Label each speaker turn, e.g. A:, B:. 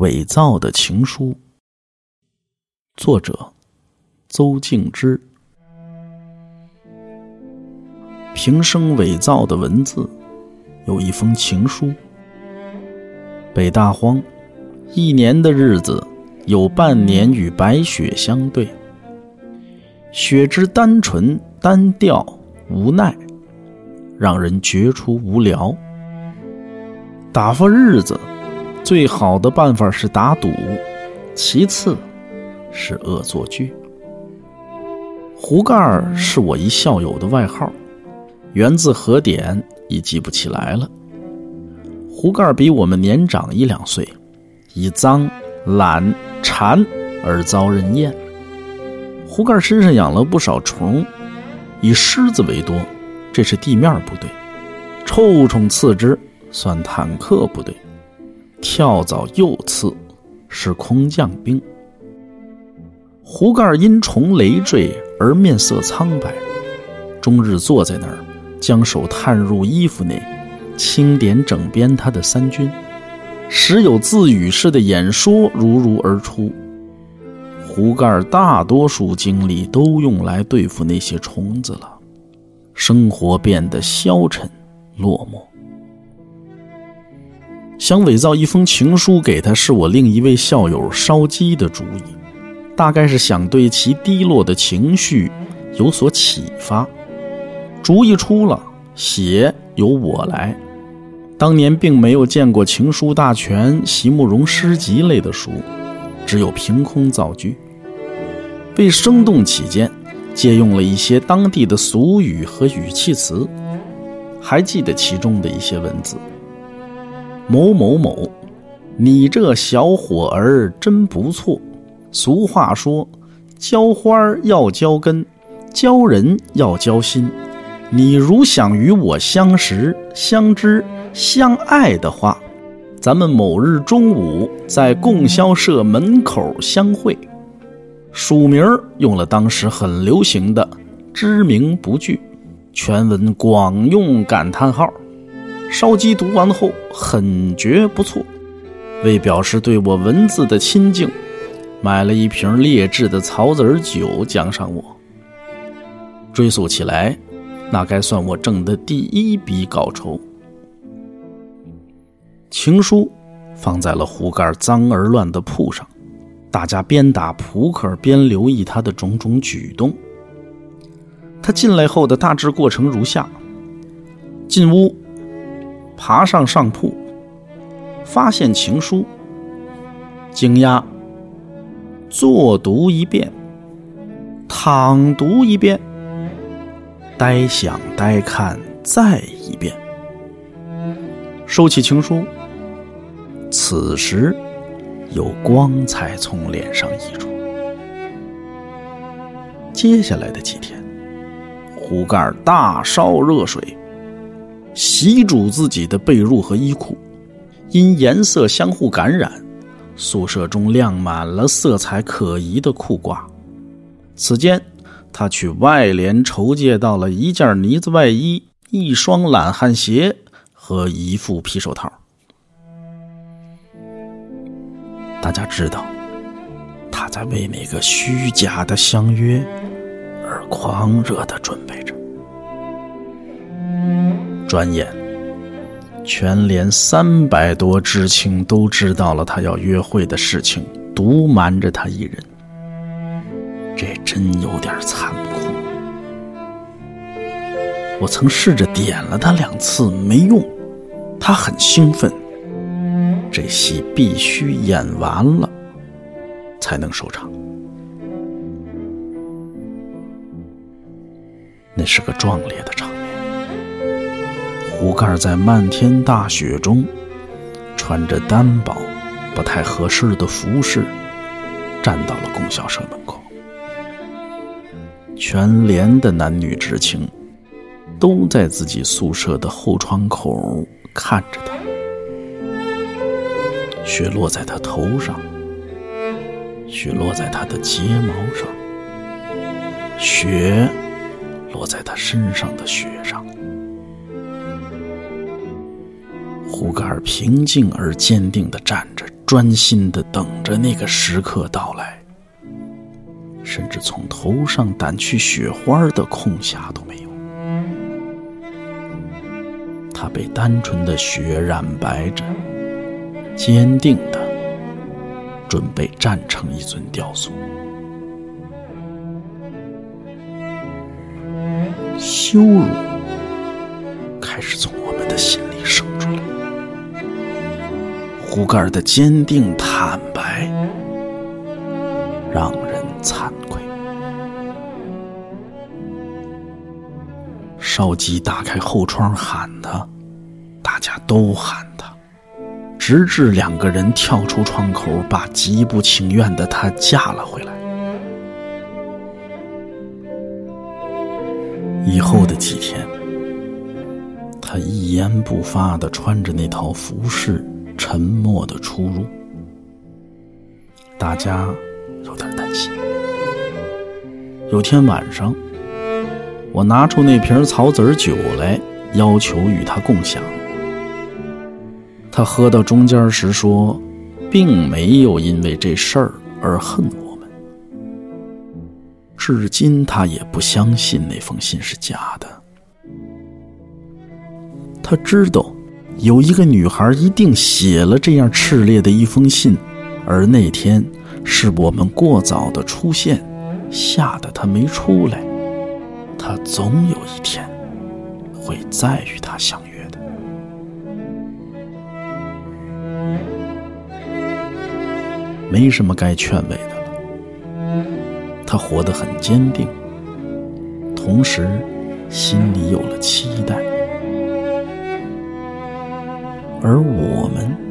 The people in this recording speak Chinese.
A: 伪造的情书，作者邹静之。平生伪造的文字，有一封情书。北大荒，一年的日子有半年与白雪相对。雪之单纯、单调、无奈，让人觉出无聊。打发日子。最好的办法是打赌，其次是恶作剧。壶盖儿是我一校友的外号，源自何点已记不起来了。壶盖儿比我们年长一两岁，以脏、懒、馋而遭人厌。壶盖儿身上养了不少虫，以虱子为多，这是地面部队；臭虫次之，算坦克部队。跳蚤又刺，是空降兵。壶盖因虫累赘而面色苍白，终日坐在那儿，将手探入衣服内，清点整编他的三军，时有自语似的演说如如而出。壶盖大多数精力都用来对付那些虫子了，生活变得消沉落寞。想伪造一封情书给他，是我另一位校友烧鸡的主意，大概是想对其低落的情绪有所启发。主意出了，写由我来。当年并没有见过《情书大全》《席慕容诗集》类的书，只有凭空造句。为生动起见，借用了一些当地的俗语和语气词，还记得其中的一些文字。某某某，你这小伙儿真不错。俗话说，浇花要浇根，教人要交心。你如想与我相识、相知、相爱的话，咱们某日中午在供销社门口相会。署名用了当时很流行的“知名不惧”，全文广用感叹号。烧鸡读完后很觉不错，为表示对我文字的亲近，买了一瓶劣质的草籽酒奖赏我。追溯起来，那该算我挣的第一笔稿酬。情书放在了壶盖脏而乱的铺上，大家边打扑克边留意他的种种举动。他进来后的大致过程如下：进屋。爬上上铺，发现情书，惊讶，坐读一遍，躺读一遍，呆想呆看再一遍，收起情书。此时，有光彩从脸上溢出。接下来的几天，壶盖大烧热水。洗煮自己的被褥和衣裤，因颜色相互感染，宿舍中晾满了色彩可疑的裤褂。此间，他去外联筹借到了一件呢子外衣、一双懒汉鞋和一副皮手套。大家知道，他在为那个虚假的相约而狂热的准备着。转眼，全连三百多知青都知道了他要约会的事情，独瞒着他一人。这真有点残酷。我曾试着点了他两次，没用。他很兴奋。这戏必须演完了，才能收场。那是个壮烈的场。壶盖在漫天大雪中，穿着单薄、不太合适的服饰，站到了供销社门口。全连的男女知青都在自己宿舍的后窗口看着他。雪落在他头上，雪落在他的睫毛上，雪落在他身上的雪上。胡格尔平静而坚定地站着，专心的等着那个时刻到来，甚至从头上掸去雪花的空暇都没有。他被单纯的雪染白着，坚定的准备站成一尊雕塑。羞辱开始从我们的心里，胡盖的坚定坦白让人惭愧。少基打开后窗喊他，大家都喊他，直至两个人跳出窗口，把极不情愿的他架了回来。以后的几天，他一言不发的穿着那套服饰，沉默的出入。大家有点担心。有天晚上。我拿出那瓶草籽酒来，要求与他共享。他喝到中间时说，并没有因为这事儿而恨我们。至今他也不相信那封信是假的。他知道，有一个女孩一定写了这样炽烈的一封信，而那天是我们过早的出现，吓得她没出来。他总有一天会再与他相约的。没什么该劝慰的了。他活得很坚定，同时心里有了期待，而我们